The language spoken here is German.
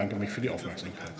danke mich für die Aufmerksamkeit.